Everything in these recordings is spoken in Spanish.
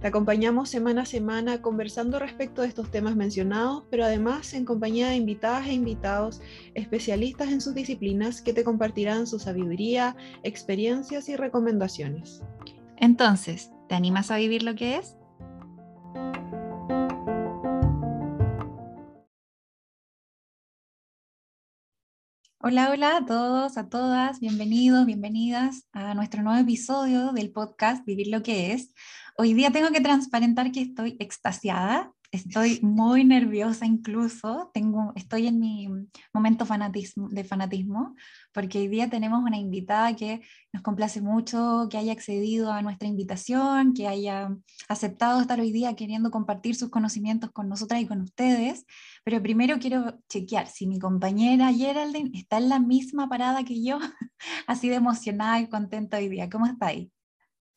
Te acompañamos semana a semana conversando respecto de estos temas mencionados, pero además en compañía de invitadas e invitados especialistas en sus disciplinas que te compartirán su sabiduría, experiencias y recomendaciones. Entonces, ¿te animas a vivir lo que es? Hola, hola a todos, a todas, bienvenidos, bienvenidas a nuestro nuevo episodio del podcast Vivir lo que es. Hoy día tengo que transparentar que estoy extasiada, estoy muy nerviosa incluso, tengo, estoy en mi momento fanatismo, de fanatismo, porque hoy día tenemos una invitada que nos complace mucho, que haya accedido a nuestra invitación, que haya aceptado estar hoy día queriendo compartir sus conocimientos con nosotras y con ustedes. Pero primero quiero chequear si mi compañera Geraldine está en la misma parada que yo, así de emocionada y contenta hoy día. ¿Cómo está ahí?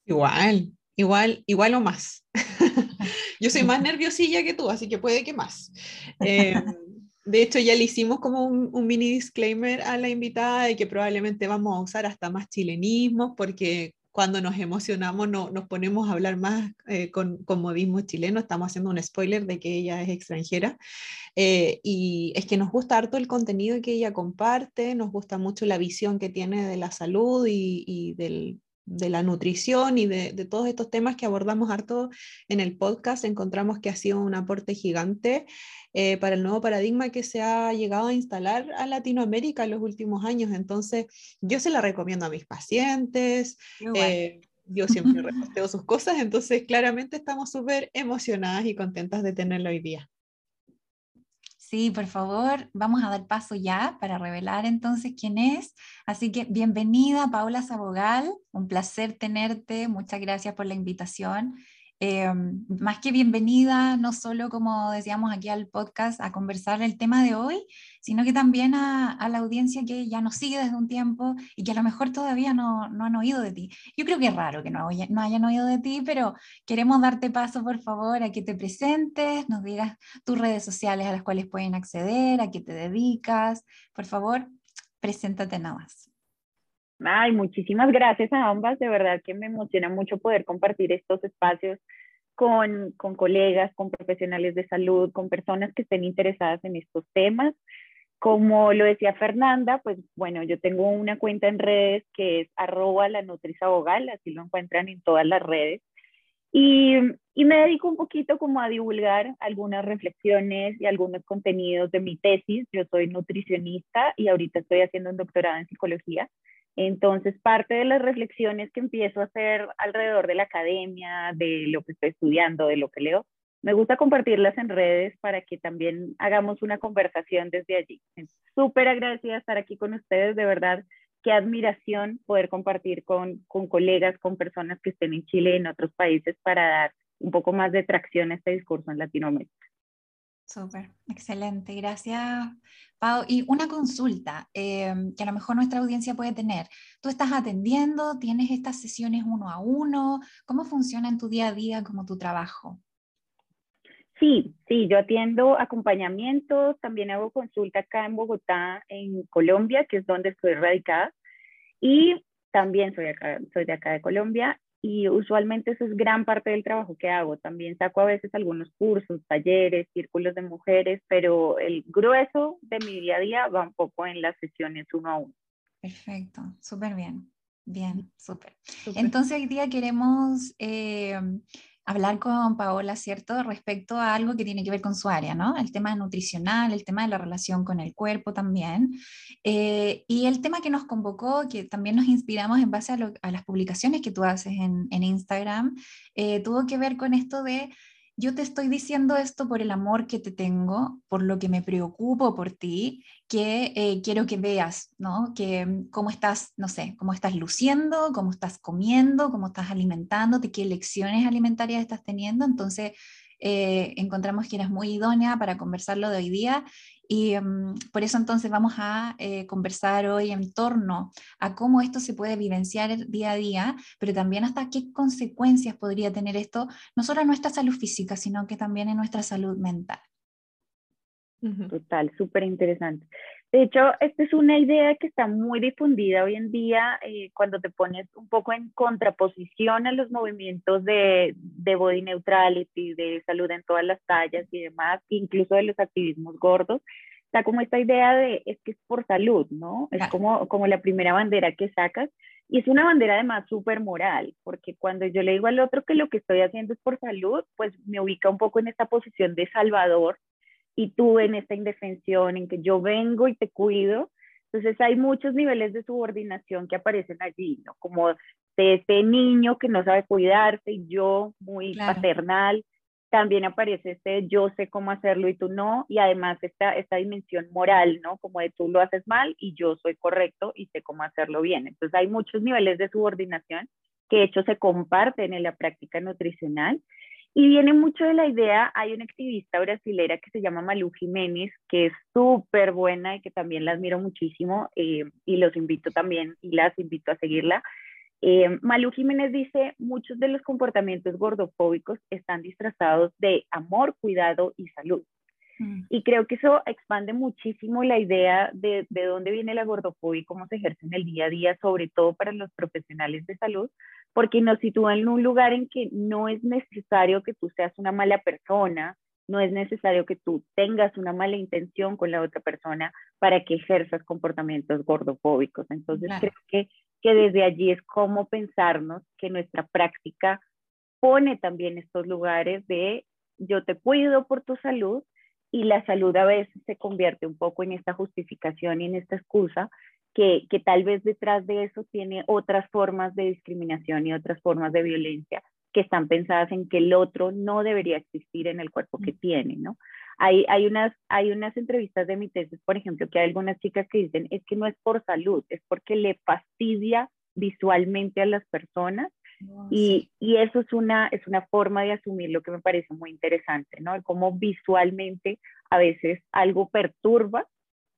Igual, igual, igual o más. Yo soy más nerviosilla que tú, así que puede que más. Em, de hecho, ya le hicimos como un, mini disclaimer a la invitada de que probablemente vamos a usar hasta más chilenismos, porque cuando nos emocionamos no, nos ponemos a hablar más eh, con, con, modismo chileno. Estamos haciendo un spoiler de que ella es extranjera. Eh, y es que nos gusta harto el contenido que ella comparte, nos gusta mucho la visión que tiene de la salud y, y del, de la nutrición y de, todos estos temas que abordamos harto en el podcast, encontramos que ha sido un aporte gigante eh, para el nuevo paradigma que se ha llegado a instalar a Latinoamérica en los últimos años. Entonces, yo se la recomiendo a mis pacientes. Eh, yo siempre reposteo sus cosas, entonces claramente estamos súper emocionadas y contentas de tenerla hoy día. Sí, por favor, vamos a dar paso ya para revelar entonces quién es. Así que bienvenida, Paula Sabogal, un placer tenerte, muchas gracias por la invitación. Em, más que bienvenida, no solo como decíamos aquí al podcast a conversar el tema de hoy, sino que también a, la audiencia que ya nos sigue desde un tiempo y que a lo mejor todavía no, no han oído de ti. Yo creo que es raro que no, no hayan oído de ti, pero queremos darte paso, por favor, a que te presentes, nos digas tus redes sociales a las cuales pueden acceder, a qué te dedicas. Por favor, preséntate nada más. Ay, muchísimas gracias a ambas. De verdad que me emociona mucho poder compartir estos espacios con, con, colegas, con profesionales de salud, con personas que estén interesadas en estos temas. Como lo decía Fernanda, pues bueno, yo tengo una cuenta en redes que es arroba la así lo encuentran en todas las redes. Y, y, me dedico un poquito como a divulgar algunas reflexiones y algunos contenidos de mi tesis. Yo soy nutricionista y ahorita estoy haciendo un doctorado en psicología. Entonces, parte de las reflexiones que empiezo a hacer alrededor de la academia, de lo que estoy estudiando, de lo que leo, me gusta compartirlas en redes para que también hagamos una conversación desde allí. Súper agradecida de estar aquí con ustedes, de verdad, qué admiración poder compartir con, con colegas, con personas que estén en Chile y en otros países para dar un poco más de tracción a este discurso en Latinoamérica. Súper, excelente, gracias Pau. Y una consulta em, que a lo mejor nuestra audiencia puede tener. ¿Tú estás atendiendo? ¿Tienes estas sesiones uno a uno? ¿Cómo funciona en tu día a día como tu trabajo? Sí, sí, yo atiendo acompañamientos, también hago consulta acá en Bogotá, en Colombia, que es donde estoy radicada, y también soy, acá, soy de acá de Colombia, y usualmente eso es gran parte del trabajo que hago. También saco a veces algunos cursos, talleres, círculos de mujeres, pero el grueso de mi día a día va un poco en las sesiones uno a uno. Perfecto, súper bien. Bien, súper. Entonces hoy día queremos eh, hablar con Paola, ¿cierto? Respecto a algo que tiene que ver con su área, ¿no? El tema nutricional, el tema de la relación con el cuerpo también. Eh, y el tema que nos convocó, que también nos inspiramos en base a, las publicaciones que tú haces en, Instagram, eh, tuvo que ver con esto de yo te estoy diciendo esto por el amor que te tengo, por lo que me preocupo por ti, que eh, quiero que veas, ¿no? Que mm, cómo estás, no sé, cómo estás luciendo, cómo estás comiendo, cómo estás alimentándote, qué lecciones alimentarias estás teniendo. Entonces, eh, encontramos que eres muy idónea para conversarlo de hoy día y mm, por eso entonces vamos a eh, conversar hoy en torno a cómo esto se puede vivenciar día a día, pero también hasta qué consecuencias podría tener esto, no solo en nuestra salud física, sino que también en nuestra salud mental. Total, súper interesante. De hecho, esta es una idea que está muy difundida hoy en día eh, cuando te pones un poco en contraposición a los movimientos de, de, body neutrality, de salud en todas las tallas y demás, incluso de los activismos gordos. Está como esta idea de es que es por salud, ¿no? Es como, como la primera bandera que sacas. Y es una bandera además súper moral, porque cuando yo le digo al otro que lo que estoy haciendo es por salud, pues me ubica un poco en esta posición de salvador y tú en esta indefensión, en que yo vengo y te cuido. Entonces hay muchos niveles de subordinación que aparecen allí, ¿no? Como de este niño que no sabe cuidarse y yo muy paternal. También aparece este yo sé cómo hacerlo y tú no. Y además esta, esta dimensión moral, ¿no? Como de tú lo haces mal y yo soy correcto y sé cómo hacerlo bien. Entonces hay muchos niveles de subordinación que de hecho se comparten en la práctica nutricional y viene mucho de la idea, hay una activista brasilera que se llama Malu Jiménez, que es súper buena y que también la admiro muchísimo eh, y los invito también y las invito a seguirla. Eh, Malu Jiménez dice, muchos de los comportamientos gordofóbicos están disfrazados de amor, cuidado y salud. Mm. Y creo que eso expande muchísimo la idea de, de dónde viene la gordofobia y cómo se ejerce en el día a día, sobre todo para los profesionales de salud, porque nos sitúa en un lugar en que no es necesario que tú seas una mala persona, no es necesario que tú tengas una mala intención con la otra persona para que ejerzas comportamientos gordofóbicos. Entonces creo que, que desde allí es como pensarnos que nuestra práctica pone también estos lugares de yo te cuido por tu salud y la salud a veces se convierte un poco en esta justificación y en esta excusa que, que, tal vez detrás de eso tiene otras formas de discriminación y otras formas de violencia que están pensadas en que el otro no debería existir en el cuerpo que tiene, ¿no? Hay, hay, unas, hay unas entrevistas de mi tesis, por ejemplo, que hay algunas chicas que dicen, es que no es por salud, es porque le fastidia visualmente a las personas y, y, eso es una, es una forma de asumir lo que me parece muy interesante, ¿no? Cómo visualmente a veces algo perturba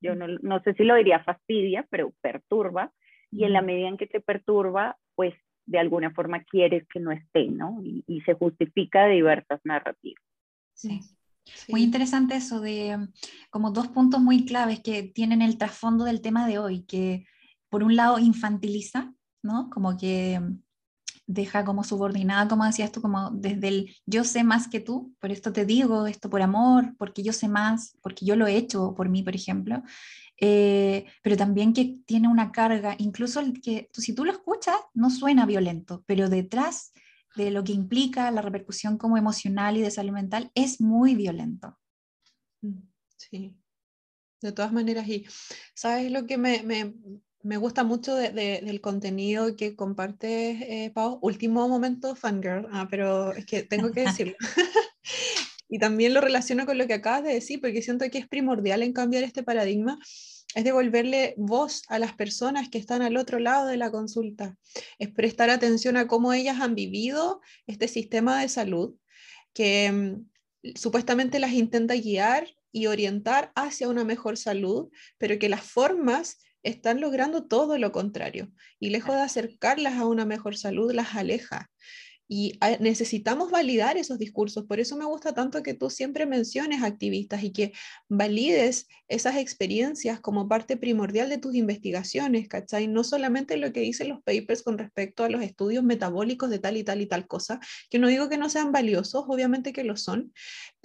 yo no, sé si lo diría fastidia, pero perturba, y en la medida en que te perturba, pues de alguna forma quieres que no esté, ¿no? Y, se justifica de diversas narrativas. Sí. Muy interesante eso de mm, como dos puntos muy claves que tienen el trasfondo del tema de hoy, que por un lado infantiliza, ¿no? Como que mm, deja como subordinada, como decías tú, como desde el yo sé más que tú, por esto te digo, esto por amor, porque yo sé más, porque yo lo he hecho por mí, por ejemplo, eh, pero también que tiene una carga, incluso el que si tú lo escuchas, no suena violento, pero detrás de lo que implica la repercusión como emocional y de salud mental es muy violento. Mm, sí, de todas maneras, y sabes lo que me, me, me gusta mucho del contenido que compartes, eh, Pau. Último momento, fangirl, ah, pero es que tengo que decirlo. y también lo relaciono con lo que acabas de decir, porque siento que es primordial en cambiar este paradigma, es devolverle voz a las personas que están al otro lado de la consulta, es prestar atención a cómo ellas han vivido este sistema de salud que mm, supuestamente las intenta guiar y orientar hacia una mejor salud, pero que las formas están logrando todo lo contrario y lejos de acercarlas a una mejor salud, las aleja. Y ah, necesitamos validar esos discursos. Por eso me gusta tanto que tú siempre menciones activistas y que valides esas experiencias como parte primordial de tus investigaciones, ¿cachai? No solamente lo que dicen los papers con respecto a los estudios metabólicos de tal y tal y tal cosa, que no digo que no sean valiosos, obviamente que lo son,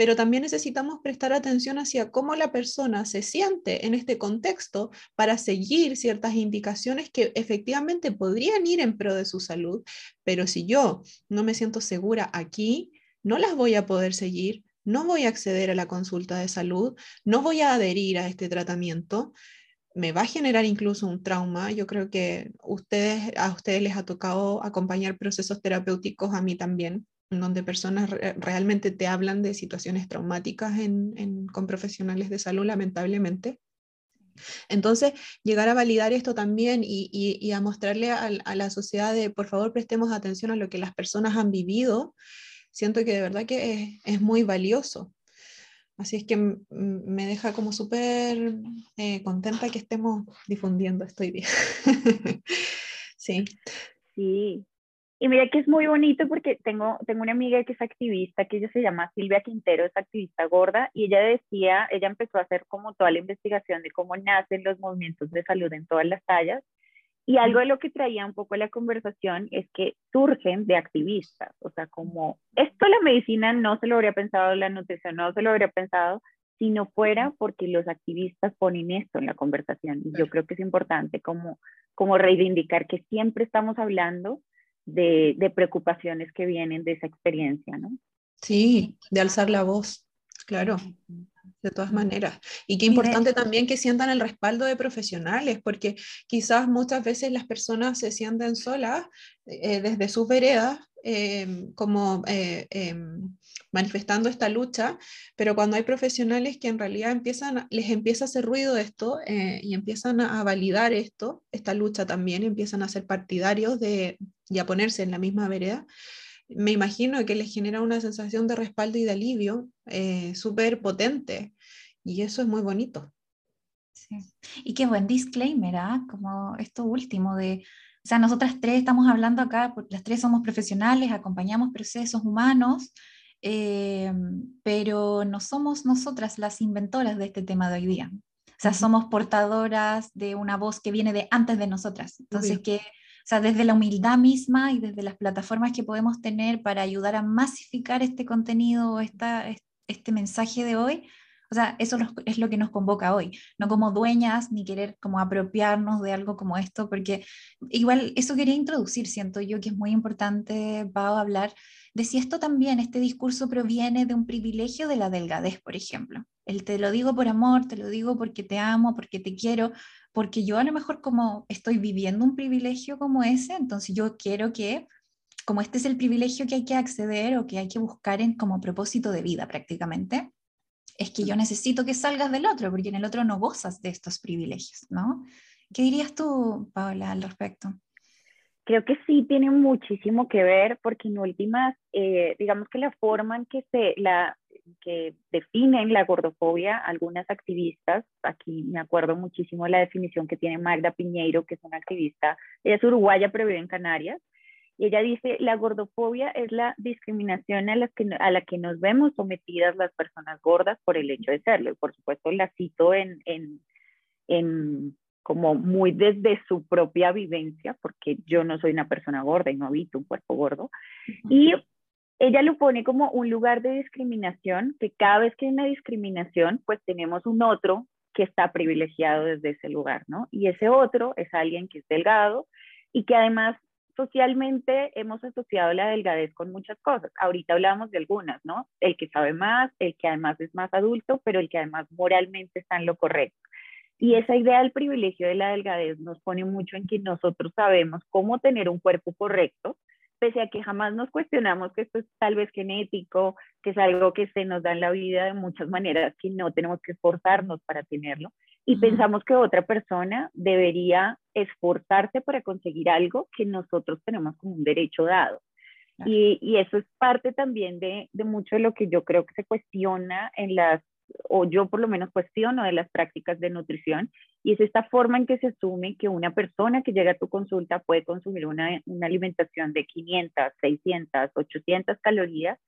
pero también necesitamos prestar atención hacia cómo la persona se siente en este contexto para seguir ciertas indicaciones que efectivamente podrían ir en pro de su salud, pero si yo no me siento segura aquí, no las voy a poder seguir, no voy a acceder a la consulta de salud, no voy a adherir a este tratamiento, me va a generar incluso un trauma. Yo creo que a ustedes les ha tocado acompañar procesos terapéuticos, a mí también. Donde personas realmente te hablan de situaciones traumáticas con profesionales de salud, lamentablemente. Entonces, llegar a validar esto también y, a mostrarle a, la sociedad de, por favor, prestemos atención a lo que las personas han vivido, siento que de verdad que es, muy valioso. Así es que me deja como súper eh, contenta que estemos difundiendo esto hoy día. sí. Sí, y mira que es muy bonito porque tengo, tengo una amiga que es activista, que ella se llama Silvia Quintero, es activista gorda, y ella decía, ella empezó a hacer como toda la investigación de cómo nacen los movimientos de salud en todas las tallas, y algo de lo que traía un poco la conversación es que surgen de activistas, o sea, como esto la medicina no se lo habría pensado, la nutrición no se lo habría pensado, si no fuera porque los activistas ponen esto en la conversación. Y yo creo que es importante como, como reivindicar que siempre estamos hablando de, preocupaciones que vienen de esa experiencia, ¿no? Sí, de alzar la voz, claro, de todas maneras. Y qué importante también que sientan el respaldo de profesionales, porque quizás muchas veces las personas se sienten solas eh, desde sus veredas, em, como eh, em, manifestando esta lucha, pero cuando hay profesionales que en realidad empiezan, les empieza a hacer ruido esto eh, y empiezan a, validar esto, esta lucha también, empiezan a ser partidarios de, y a ponerse en la misma vereda, me imagino que les genera una sensación de respaldo y de alivio eh, súper potente y eso es muy bonito. Sí. Y qué buen disclaimer, ¿ah? como esto último de, o sea, nosotras tres estamos hablando acá, las tres somos profesionales, acompañamos procesos humanos, eh, pero no somos nosotras las inventoras de este tema de hoy día. O sea, somos portadoras de una voz que viene de antes de nosotras. Entonces, que, o sea, desde la humildad misma y desde las plataformas que podemos tener para ayudar a masificar este contenido, esta, este mensaje de hoy, o sea, eso es lo que nos convoca hoy, no como dueñas ni querer como apropiarnos de algo como esto, porque igual eso quería introducir, siento yo que es muy importante, Pau, hablar de si esto también, este discurso proviene de un privilegio de la delgadez, por ejemplo. El te lo digo por amor, te lo digo porque te amo, porque te quiero, porque yo a lo mejor como estoy viviendo un privilegio como ese, entonces yo quiero que, como este es el privilegio que hay que acceder o que hay que buscar en, como propósito de vida prácticamente, es que yo necesito que salgas del otro, porque en el otro no gozas de estos privilegios, ¿no? ¿Qué dirías tú, Paola, al respecto? Creo que sí tiene muchísimo que ver, porque en últimas, eh, digamos que la forma en que se la que definen la gordofobia algunas activistas, aquí me acuerdo muchísimo de la definición que tiene Magda Piñeiro, que es una activista, ella es uruguaya pero vive en Canarias, y ella dice, la gordofobia es la discriminación a, las que, a la que nos vemos sometidas las personas gordas por el hecho de serlo. Y por supuesto la cito en, en, en como muy desde su propia vivencia, porque yo no soy una persona gorda y no habito un cuerpo gordo. Y ella lo pone como un lugar de discriminación, que cada vez que hay una discriminación, pues tenemos un otro que está privilegiado desde ese lugar, ¿no? Y ese otro es alguien que es delgado y que además socialmente hemos asociado la delgadez con muchas cosas. Ahorita hablamos de algunas, ¿no? El que sabe más, el que además es más adulto, pero el que además moralmente está en lo correcto. Y esa idea del privilegio de la delgadez nos pone mucho en que nosotros sabemos cómo tener un cuerpo correcto, pese a que jamás nos cuestionamos que esto es tal vez genético, que es algo que se nos da en la vida de muchas maneras, que no tenemos que esforzarnos para tenerlo. Y pensamos que otra persona debería esforzarse para conseguir algo que nosotros tenemos como un derecho dado. Y, y, eso es parte también de, de, mucho de lo que yo creo que se cuestiona en las, o yo por lo menos cuestiono de las prácticas de nutrición, y es esta forma en que se asume que una persona que llega a tu consulta puede consumir una, una alimentación de 500, 600, 800 calorías,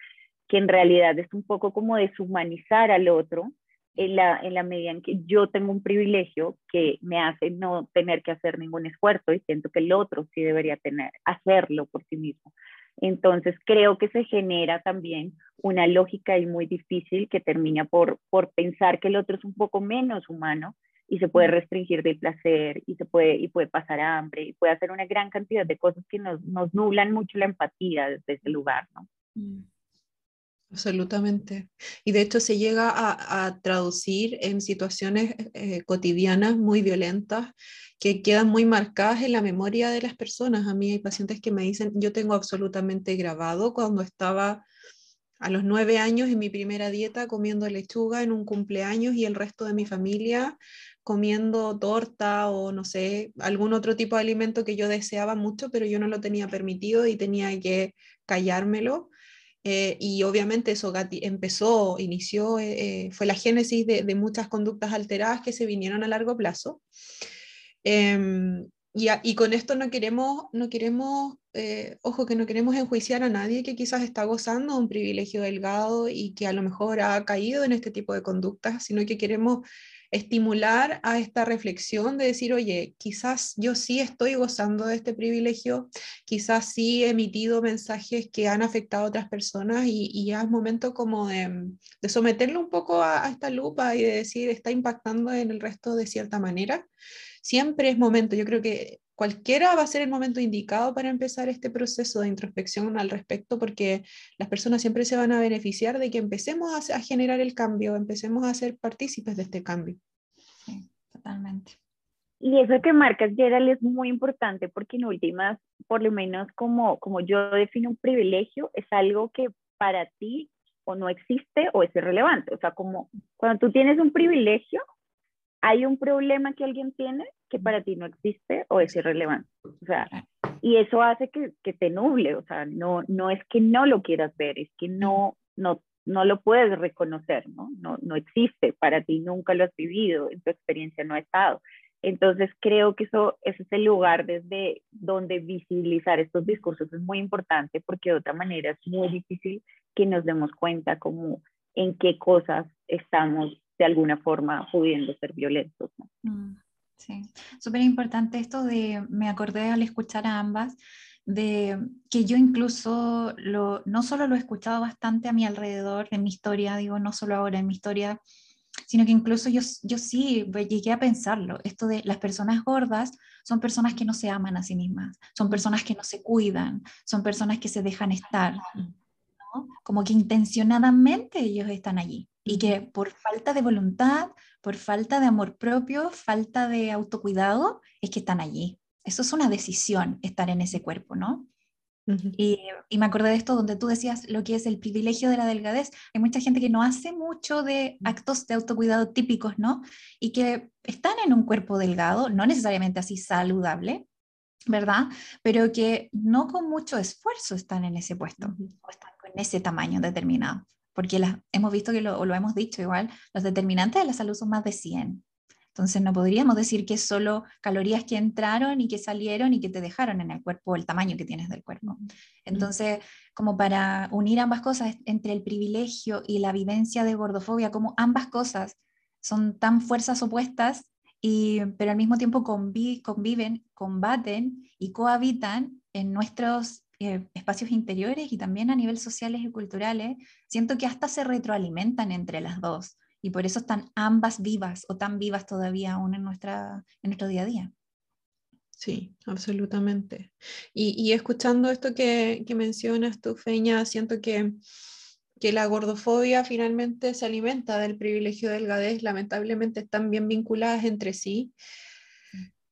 que en realidad es un poco como deshumanizar al otro en la, en la medida en que yo tengo un privilegio que me hace no tener que hacer ningún esfuerzo y siento que el otro sí debería tener, hacerlo por sí mismo. Entonces creo que se genera también una lógica muy difícil que termina por, por pensar que el otro es un poco menos humano y se puede restringir del placer y se puede y puede pasar hambre y puede hacer una gran cantidad de cosas que nos, nos nublan mucho la empatía desde ese lugar, ¿no? Mm. Absolutamente. Y de hecho se llega a, traducir en situaciones eh, cotidianas muy violentas que quedan muy marcadas en la memoria de las personas. A mí hay pacientes que me dicen, yo tengo absolutamente grabado cuando estaba a los nueve años en mi primera dieta comiendo lechuga en un cumpleaños y el resto de mi familia comiendo torta o no sé, algún otro tipo de alimento que yo deseaba mucho, pero yo no lo tenía permitido y tenía que callármelo eh, y obviamente eso empezó, inició, eh, eh, fue la génesis de, muchas conductas alteradas que se vinieron a largo plazo. Em, y, con esto no queremos, no queremos ojo, que no queremos enjuiciar a nadie que quizás está gozando un privilegio delgado y que a lo mejor ha caído en este tipo de conductas, sino que queremos estimular a esta reflexión de decir, oye, quizás yo sí estoy gozando de este privilegio, quizás sí he emitido mensajes que han afectado a otras personas y, ya es momento como de, someterlo un poco a, esta lupa y de decir, está impactando en el resto de cierta manera. Siempre es momento, yo creo que cualquiera va a ser el momento indicado para empezar este proceso de introspección al respecto, porque las personas siempre se van a beneficiar de que empecemos a, generar el cambio, empecemos a ser partícipes de este cambio. Sí, totalmente. Y eso que marcas, Gerald, es muy importante porque en últimas, por lo menos como, como yo defino un privilegio, es algo que para ti o no existe o es irrelevante. O sea, como cuando tú tienes un privilegio, hay un problema que alguien tiene que para ti no existe o es irrelevante. O sea, y eso hace que, que, te nuble, o sea, no, no es que no lo quieras ver, es que no, no, no lo puedes reconocer, ¿no? ¿no? No existe, para ti nunca lo has vivido, en tu experiencia no ha estado. Entonces creo que eso, ese es el lugar desde donde visibilizar estos discursos es muy importante porque de otra manera es muy difícil que nos demos cuenta como en qué cosas estamos de alguna forma pudiendo ser violentos. Mm, sí, súper importante esto de, me acordé al escuchar a ambas, de que yo incluso lo, no solo lo he escuchado bastante a mi alrededor, en mi historia, digo, no solo ahora en mi historia, sino que incluso yo, yo sí llegué a pensarlo, esto de las personas gordas son personas que no se aman a sí mismas, son personas que no se cuidan, son personas que se dejan estar, ¿no? como que intencionadamente ellos están allí y que por falta de voluntad, por falta de amor propio, falta de autocuidado, es que están allí. Eso es una decisión, estar en ese cuerpo, ¿no? y, y, me acordé de esto donde tú decías lo que es el privilegio de la delgadez. Hay mucha gente que no hace mucho de actos de autocuidado típicos, ¿no? Y que están en un cuerpo delgado, no necesariamente así saludable, ¿verdad? Pero que no con mucho esfuerzo están en ese puesto o están con ese tamaño determinado porque las, hemos visto que lo, o lo hemos dicho igual, los determinantes de la salud son más de 100. Entonces no podríamos decir que solo calorías que entraron y que salieron y que te dejaron en el cuerpo, el tamaño que tienes del cuerpo. Entonces, como para unir ambas cosas entre el privilegio y la vivencia de gordofobia, como ambas cosas son tan fuerzas opuestas, y, pero al mismo tiempo conviven, combaten y cohabitan en nuestros eh, espacios interiores y también a nivel sociales y culturales, siento que hasta se retroalimentan entre las dos y por eso están ambas vivas o tan vivas todavía aún en, nuestra, en nuestro día a día. Sí, absolutamente. Y, escuchando esto que, que, mencionas tú, Feña, siento que, que la gordofobia finalmente se alimenta del privilegio de delgadez, lamentablemente están bien vinculadas entre sí.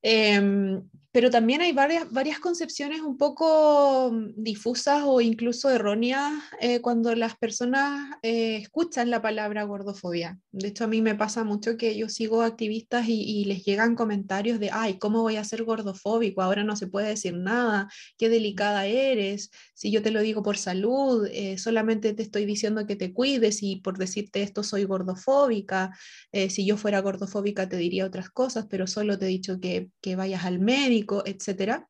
Em, pero también hay varias, varias concepciones un poco mm, difusas o incluso erróneas eh, cuando las personas eh, escuchan la palabra gordofobia. De hecho, a mí me pasa mucho que yo sigo activistas y, les llegan comentarios de, ay, ¿cómo voy a ser gordofóbico? Ahora no se puede decir nada, qué delicada eres, si yo te lo digo por salud, eh, solamente te estoy diciendo que te cuides y por decirte esto soy gordofóbica, si yo fuera gordofóbica te diría otras cosas, pero solo te he dicho que, que vayas al médico etcétera.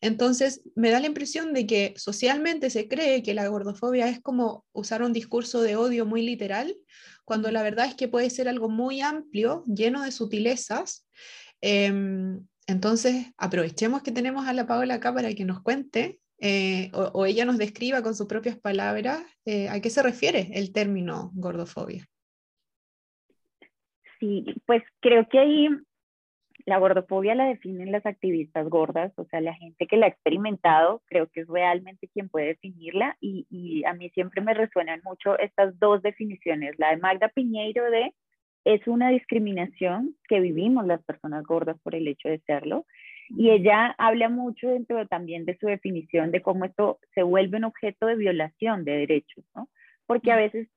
Entonces, me da la impresión de que socialmente se cree que la gordofobia es como usar un discurso de odio muy literal, cuando la verdad es que puede ser algo muy amplio, lleno de sutilezas. Em, entonces, aprovechemos que tenemos a la Paola acá para que nos cuente eh, o, ella nos describa con sus propias palabras eh, a qué se refiere el término gordofobia. Sí, pues creo que ahí la gordofobia la definen las activistas gordas, o sea, la gente que la ha experimentado, creo que es realmente quien puede definirla y, y a mí siempre me resuenan mucho estas dos definiciones, la de Magda Piñeiro de es una discriminación que vivimos las personas gordas por el hecho de serlo. Y ella habla mucho dentro también de su definición de cómo esto se vuelve un objeto de violación de derechos, ¿no? Porque a veces,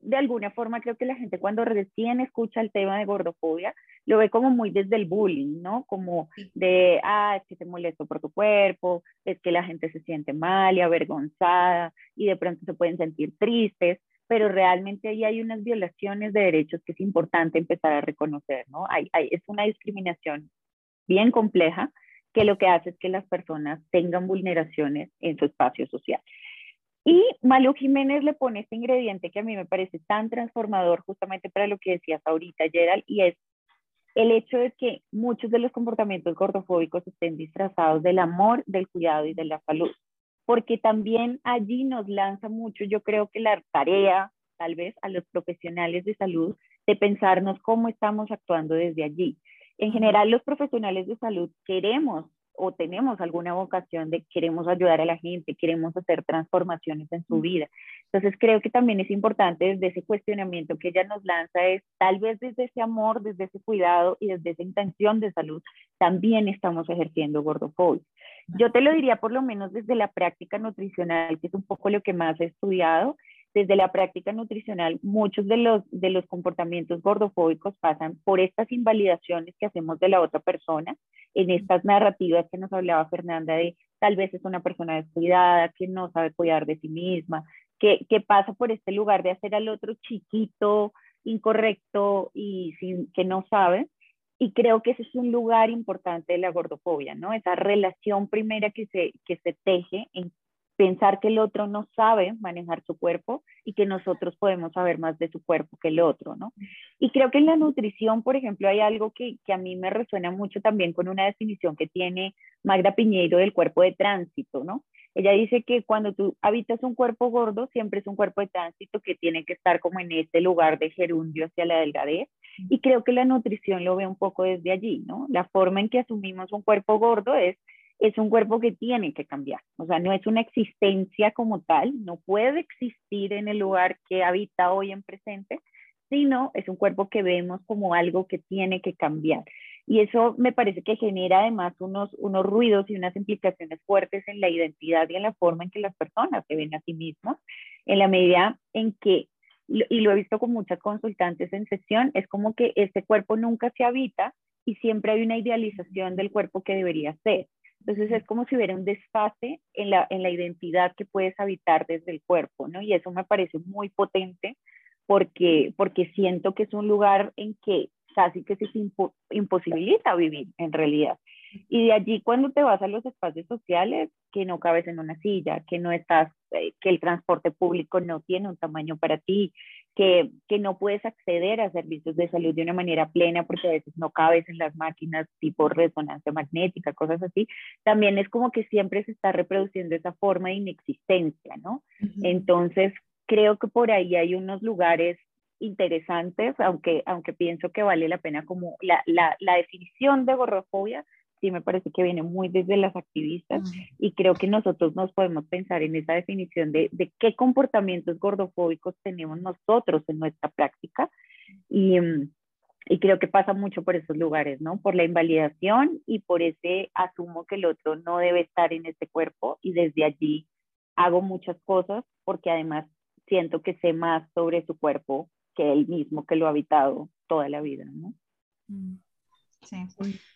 de alguna forma, creo que la gente cuando recién escucha el tema de gordofobia, lo ve como muy desde el bullying, ¿no? Como de, ah, es que te molesto por tu cuerpo, es que la gente se siente mal y avergonzada y de pronto se pueden sentir tristes pero realmente ahí hay unas violaciones de derechos que es importante empezar a reconocer, ¿no? Hay, hay, es una discriminación bien compleja que lo que hace es que las personas tengan vulneraciones en su espacio social. Y Malu Jiménez le pone este ingrediente que a mí me parece tan transformador justamente para lo que decías ahorita, Gerald, y es el hecho de que muchos de los comportamientos gordofóbicos estén disfrazados del amor, del cuidado y de la salud porque también allí nos lanza mucho, yo creo que la tarea, tal vez, a los profesionales de salud, de pensarnos cómo estamos actuando desde allí. En general, los profesionales de salud queremos o tenemos alguna vocación de queremos ayudar a la gente, queremos hacer transformaciones en su vida. Entonces creo que también es importante desde ese cuestionamiento que ella nos lanza es tal vez desde ese amor, desde ese cuidado y desde esa intención de salud, también estamos ejerciendo gordofobia. Yo te lo diría por lo menos desde la práctica nutricional, que es un poco lo que más he estudiado. Desde la práctica nutricional, muchos de los, de los comportamientos gordofóbicos pasan por estas invalidaciones que hacemos de la otra persona, en estas narrativas que nos hablaba Fernanda de tal vez es una persona descuidada, que no sabe cuidar de sí misma, que, que pasa por este lugar de hacer al otro chiquito, incorrecto y sin, que no sabe, y creo que ese es un lugar importante de la gordofobia, ¿no? Esa relación primera que se, que se teje en pensar que el otro no sabe manejar su cuerpo y que nosotros podemos saber más de su cuerpo que el otro, ¿no? Y creo que en la nutrición, por ejemplo, hay algo que, que a mí me resuena mucho también con una definición que tiene Magda Piñeiro del cuerpo de tránsito, ¿no? Ella dice que cuando tú habitas un cuerpo gordo, siempre es un cuerpo de tránsito que tiene que estar como en este lugar de gerundio hacia la delgadez. Y creo que la nutrición lo ve un poco desde allí, ¿no? La forma en que asumimos un cuerpo gordo es, es un cuerpo que tiene que cambiar. O sea, no es una existencia como tal, no puede existir en el lugar que habita hoy en presente, sino es un cuerpo que vemos como algo que tiene que cambiar. Y eso me parece que genera además unos, unos ruidos y unas implicaciones fuertes en la identidad y en la forma en que las personas se ven a sí mismas, en la medida en que, y lo he visto con muchas consultantes en sesión, es como que este cuerpo nunca se habita y siempre hay una idealización del cuerpo que debería ser. Entonces es como si hubiera un desfase en la, en la identidad que puedes habitar desde el cuerpo, ¿no? Y eso me parece muy potente porque, porque siento que es un lugar en que casi que se imposibilita vivir en realidad. Y de allí cuando te vas a los espacios sociales, que no cabes en una silla, que no estás, eh, que el transporte público no tiene un tamaño para ti, que, que, no puedes acceder a servicios de salud de una manera plena porque a veces no cabes en las máquinas tipo resonancia magnética, cosas así, también es como que siempre se está reproduciendo esa forma de inexistencia, ¿no? Entonces, creo que por ahí hay unos lugares interesantes, aunque, aunque pienso que vale la pena como la, la, la definición de gordofobia, sí me parece que viene muy desde las activistas y creo que nosotros nos podemos pensar en esa definición de, de, qué comportamientos gordofóbicos tenemos nosotros en nuestra práctica y, y creo que pasa mucho por esos lugares, ¿no? Por la invalidación y por ese asumo que el otro no debe estar en este cuerpo y desde allí hago muchas cosas porque además siento que sé más sobre su cuerpo que él mismo que lo ha habitado toda la vida, ¿no? Mm,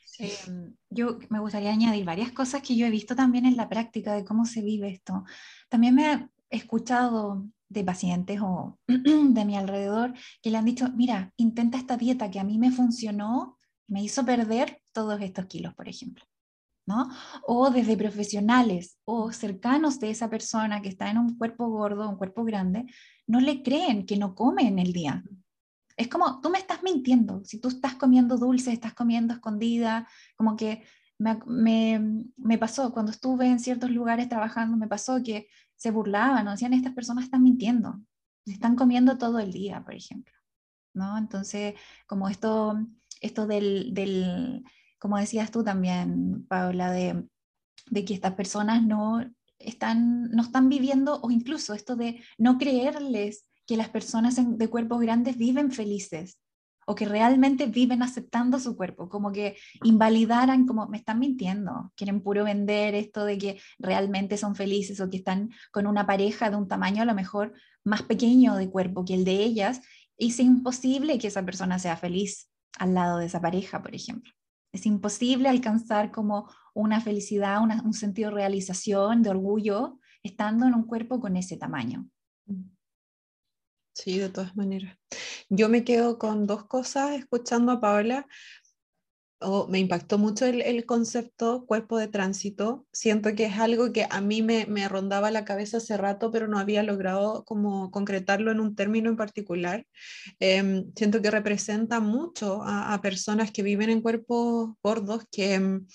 sí. Em, yo me gustaría añadir varias cosas que yo he visto también en la práctica de cómo se vive esto. También me he escuchado de pacientes o de mi alrededor que le han dicho, mira, intenta esta dieta que a mí me funcionó, me hizo perder todos estos kilos, por ejemplo. ¿no? O desde profesionales o cercanos de esa persona que está en un cuerpo gordo, un cuerpo grande, no le creen que no come en el día. Es como, tú me estás mintiendo, si tú estás comiendo dulce, estás comiendo escondida, como que me, me, me, pasó cuando estuve en ciertos lugares trabajando, me pasó que se burlaban, ¿no? decían, estas personas están mintiendo, están comiendo todo el día, por ejemplo. ¿no? Entonces, como esto, esto del, del como decías tú también, Paula, de, de que estas personas no están, no están viviendo, o incluso esto de no creerles que las personas de cuerpos grandes viven felices o que realmente viven aceptando su cuerpo, como que invalidaran, como me están mintiendo, quieren puro vender esto de que realmente son felices o que están con una pareja de un tamaño a lo mejor más pequeño de cuerpo que el de ellas, y es imposible que esa persona sea feliz al lado de esa pareja, por ejemplo. Es imposible alcanzar como una felicidad, un sentido de realización, de orgullo, estando en un cuerpo con ese tamaño. Sí, de todas maneras. Yo me quedo con dos cosas escuchando a Paola. Oh, me impactó mucho el, concepto cuerpo de tránsito. Siento que es algo que a mí me, me, rondaba la cabeza hace rato, pero no había logrado como concretarlo en un término en particular. Em, siento que representa mucho a, a, personas que viven en cuerpos gordos que em,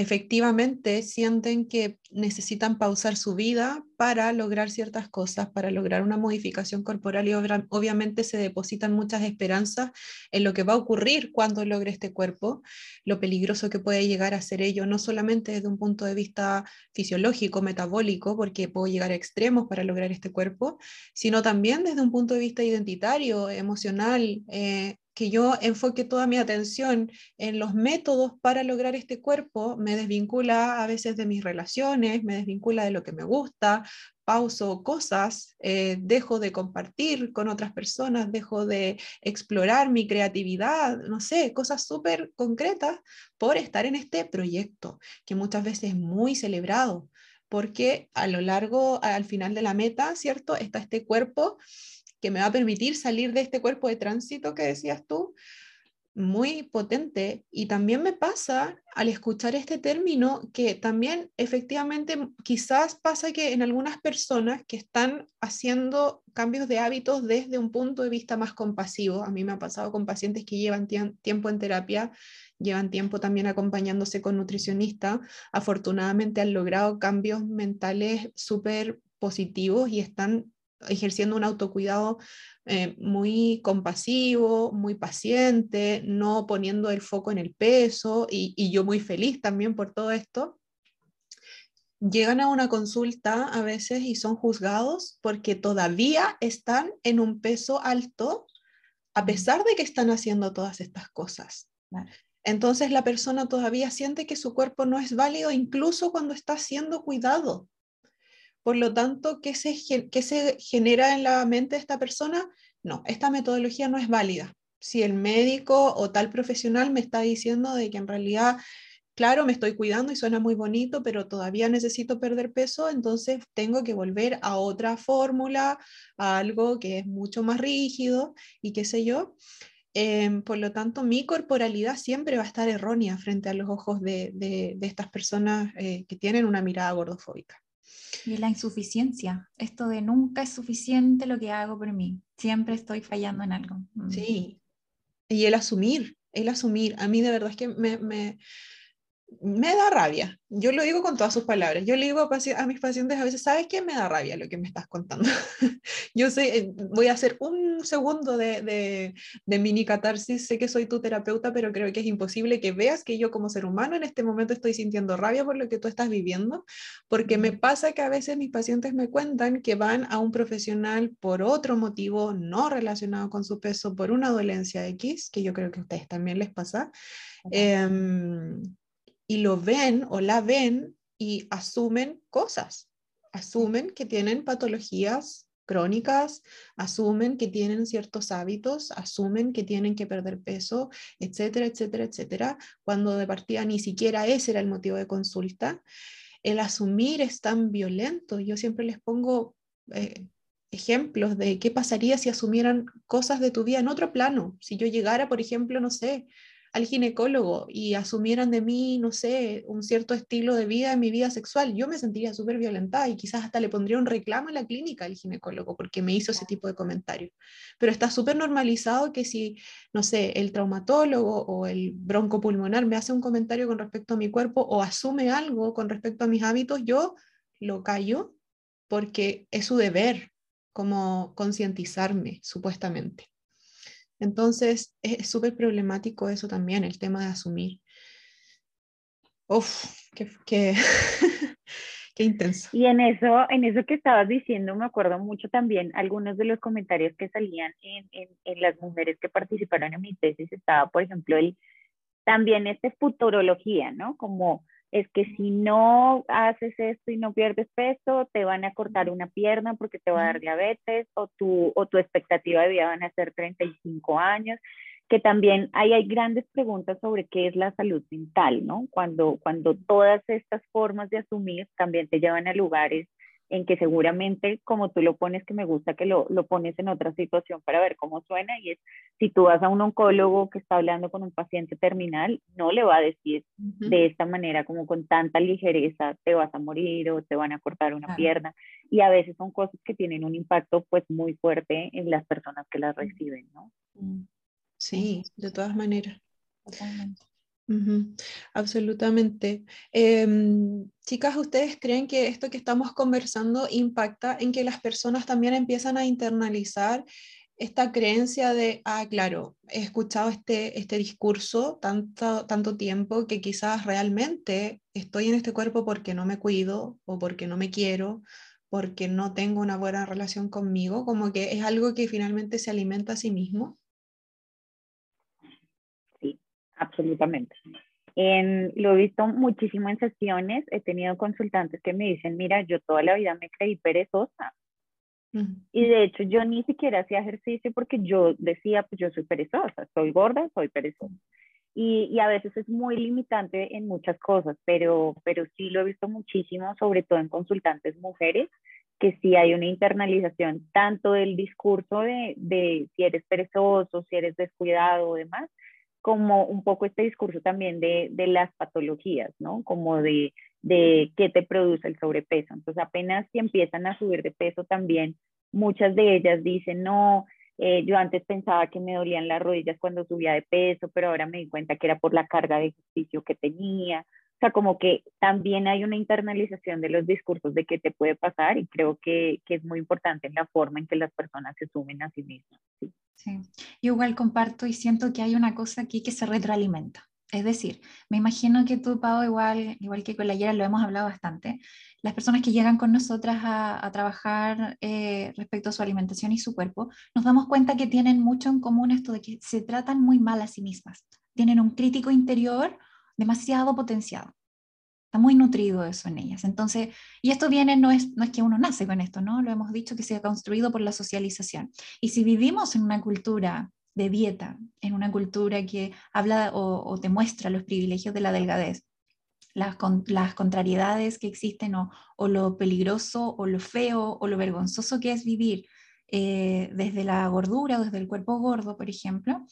efectivamente sienten que necesitan pausar su vida para lograr ciertas cosas, para lograr una modificación corporal y obviamente se depositan muchas esperanzas en lo que va a ocurrir cuando logre este cuerpo, lo peligroso que puede llegar a ser ello, no solamente desde un punto de vista fisiológico, metabólico, porque puedo llegar a extremos para lograr este cuerpo, sino también desde un punto de vista identitario, emocional, eh, que yo enfoque toda mi atención en los métodos para lograr este cuerpo me desvincula a veces de mis relaciones, me desvincula de lo que me gusta, pauso cosas, eh, dejo de compartir con otras personas, dejo de explorar mi creatividad, no sé, cosas súper concretas por estar en este proyecto que muchas veces es muy celebrado, porque a lo largo, al final de la meta, ¿cierto? Está este cuerpo que me va a permitir salir de este cuerpo de tránsito que decías tú, muy potente. Y también me pasa al escuchar este término que también efectivamente quizás pasa que en algunas personas que están haciendo cambios de hábitos desde un punto de vista más compasivo, a mí me ha pasado con pacientes que llevan tiempo en terapia, llevan tiempo también acompañándose con nutricionista, afortunadamente han logrado cambios mentales súper positivos y están ejerciendo un autocuidado eh, muy compasivo, muy paciente, no poniendo el foco en el peso y, yo muy feliz también por todo esto, llegan a una consulta a veces y son juzgados porque todavía están en un peso alto a pesar de que están haciendo todas estas cosas. Entonces la persona todavía siente que su cuerpo no es válido incluso cuando está siendo cuidado. Por lo tanto, ¿qué se, genera en la mente de esta persona? No, esta metodología no es válida. Si el médico o tal profesional me está diciendo de que en realidad, claro, me estoy cuidando y suena muy bonito, pero todavía necesito perder peso, entonces tengo que volver a otra fórmula, a algo que es mucho más rígido y qué sé yo. Em, por lo tanto, mi corporalidad siempre va a estar errónea frente a los ojos de, estas personas eh, que tienen una mirada gordofóbica. Y la insuficiencia, esto de nunca es suficiente lo que hago por mí, siempre estoy fallando en algo. Mm. Sí, y el asumir, el asumir, a mí de verdad es que me, me, me da rabia. Yo lo digo con todas sus palabras. Yo le digo a, mis pacientes a veces, ¿sabes qué? Me da rabia lo que me estás contando. yo sé, eh, voy a hacer un segundo de, de, de, mini catarsis. Sé que soy tu terapeuta, pero creo que es imposible que veas que yo como ser humano en este momento estoy sintiendo rabia por lo que tú estás viviendo, porque me pasa que a veces mis pacientes me cuentan que van a un profesional por otro motivo no relacionado con su peso, por una dolencia X, que yo creo que a ustedes también les pasa y lo ven o la ven y asumen cosas, asumen que tienen patologías crónicas, asumen que tienen ciertos hábitos, asumen que tienen que perder peso, etcétera, etcétera, etcétera, cuando de partida ni siquiera ese era el motivo de consulta. El asumir es tan violento. Yo siempre les pongo eh, ejemplos de qué pasaría si asumieran cosas de tu vida en otro plano. Si yo llegara, por ejemplo, no sé, al ginecólogo y asumieran de mí, no sé, un cierto estilo de vida en mi vida sexual, yo me sentiría súper violentada y quizás hasta le pondría un reclamo en la clínica al ginecólogo porque me hizo ese tipo de comentarios. Pero está súper normalizado que si, no sé, el traumatólogo o el broncopulmonar me hace un comentario con respecto a mi cuerpo o asume algo con respecto a mis hábitos, yo lo callo porque es su deber como concientizarme, supuestamente. Entonces, es súper problemático eso también, el tema de asumir. Uf, qué, qué, qué, intenso. Y en eso, en eso que estabas diciendo, me acuerdo mucho también algunos de los comentarios que salían en, en, en las mujeres que participaron en mi tesis. Estaba, por ejemplo, el, también este futurología, ¿no? Como es que si no haces esto y no pierdes peso, te van a cortar una pierna porque te va a dar diabetes o tu, o tu expectativa de vida van a ser 35 años que también ahí hay grandes preguntas sobre qué es la salud mental, ¿no? Cuando, cuando todas estas formas de asumir también te llevan a lugares en que seguramente, como tú lo pones, que me gusta que lo, lo pones en otra situación para ver cómo suena, y es si tú vas a un oncólogo que está hablando con un paciente terminal, no le va a decir de esta manera, como con tanta ligereza, te vas a morir o te van a cortar una pierna, y a veces son cosas que tienen un impacto pues muy fuerte en las personas que las reciben, ¿no? Mm. Sí, de todas maneras. Totalmente. Absolutamente. Em, chicas, ¿ustedes creen que esto que estamos conversando impacta en que las personas también empiezan a internalizar esta creencia de, ah, claro, he escuchado este, este discurso tanto, tanto tiempo que quizás realmente estoy en este cuerpo porque no me cuido o porque no me quiero, porque no tengo una buena relación conmigo, como que es algo que finalmente se alimenta a sí mismo? Absolutamente. En, lo he visto muchísimo en sesiones, he tenido consultantes que me dicen, mira, yo toda la vida me creí perezosa. Y de hecho yo ni siquiera hacía ejercicio porque yo decía, pues yo soy perezosa, soy gorda, soy perezosa. Y, y, a veces es muy limitante en muchas cosas, pero, pero sí lo he visto muchísimo, sobre todo en consultantes mujeres, que sí hay una internalización tanto del discurso de, de si eres perezoso, si eres descuidado o demás, como un poco este discurso también de, de las patologías, ¿no? Como de, de qué te produce el sobrepeso. Entonces, apenas si empiezan a subir de peso también, muchas de ellas dicen, no, eh, yo antes pensaba que me dolían las rodillas cuando subía de peso, pero ahora me di cuenta que era por la carga de ejercicio que tenía. O sea, como que también hay una internalización de los discursos de qué te puede pasar y creo que, que es muy importante la forma en que las personas se sumen a sí mismas. ¿sí? Sí, yo igual comparto y siento que hay una cosa aquí que se retroalimenta. Es decir, me imagino que tú, Pau, igual, igual que con la Yera lo hemos hablado bastante, las personas que llegan con nosotras a, trabajar eh, respecto a su alimentación y su cuerpo, nos damos cuenta que tienen mucho en común esto de que se tratan muy mal a sí mismas. Tienen un crítico interior demasiado potenciado. Está muy nutrido eso en ellas. Entonces, y esto viene, no es, no es que uno nace con esto, ¿no? Lo hemos dicho que se ha construido por la socialización. Y si vivimos en una cultura de dieta, en una cultura que habla o, te muestra los privilegios de la delgadez, las, las contrariedades que existen o, o, lo peligroso o lo feo o lo vergonzoso que es vivir eh, desde la gordura o desde el cuerpo gordo, por ejemplo,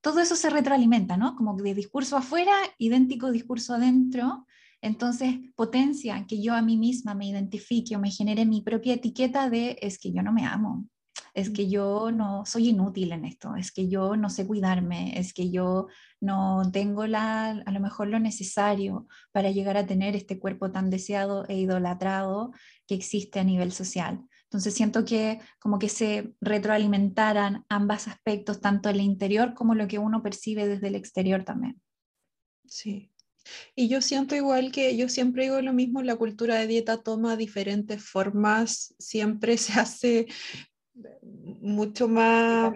todo eso se retroalimenta, ¿no? Como de discurso afuera, idéntico discurso adentro, entonces, potencia que yo a mí misma me identifique o me genere mi propia etiqueta de es que yo no me amo, es que yo no soy inútil en esto, es que yo no sé cuidarme, es que yo no tengo la, a lo mejor lo necesario para llegar a tener este cuerpo tan deseado e idolatrado que existe a nivel social. Entonces siento que como que se retroalimentaran ambos aspectos, tanto el interior como lo que uno percibe desde el exterior también. Sí, y yo siento igual que yo siempre digo lo mismo, la cultura de dieta toma diferentes formas, siempre se hace mucho más,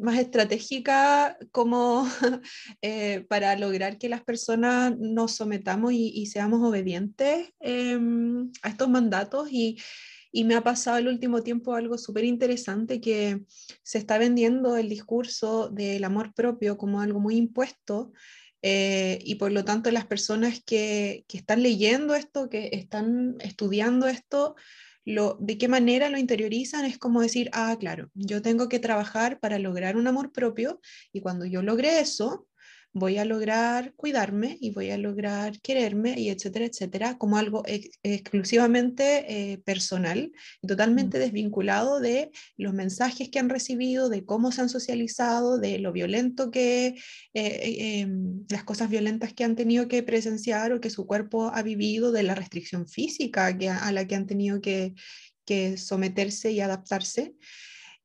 más estratégica como eh, para lograr que las personas nos sometamos y, seamos obedientes em, a estos mandatos y, y me ha pasado el último tiempo algo súper interesante que se está vendiendo el discurso del amor propio como algo muy impuesto eh, y por lo tanto las personas que, que, están leyendo esto, que están estudiando esto, lo, de qué manera lo interiorizan es como decir, ah, claro, yo tengo que trabajar para lograr un amor propio y cuando yo logre eso, voy a lograr cuidarme y voy a lograr quererme y etcétera, etcétera, como algo exclusivamente eh, personal y totalmente desvinculado de los mensajes que han recibido, de cómo se han socializado, de lo violento que, eh, em, las cosas violentas que han tenido que presenciar o que su cuerpo ha vivido, de la restricción física que, a la que han tenido que, que someterse y adaptarse.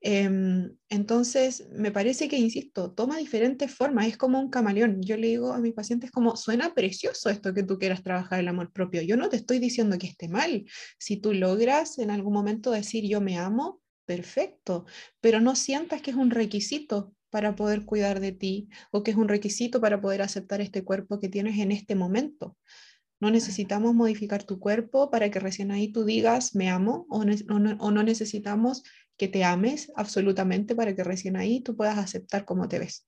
Em, entonces, me parece que, insisto, toma diferentes formas, es como un camaleón. Yo le digo a mis pacientes como, suena precioso esto que tú quieras trabajar el amor propio. Yo no te estoy diciendo que esté mal. Si tú logras en algún momento decir yo me amo, perfecto, pero no sientas que es un requisito para poder cuidar de ti o que es un requisito para poder aceptar este cuerpo que tienes en este momento. No necesitamos modificar tu cuerpo para que recién ahí tú digas me amo o, no, necesitamos que te ames absolutamente para que recién ahí tú puedas aceptar cómo te ves.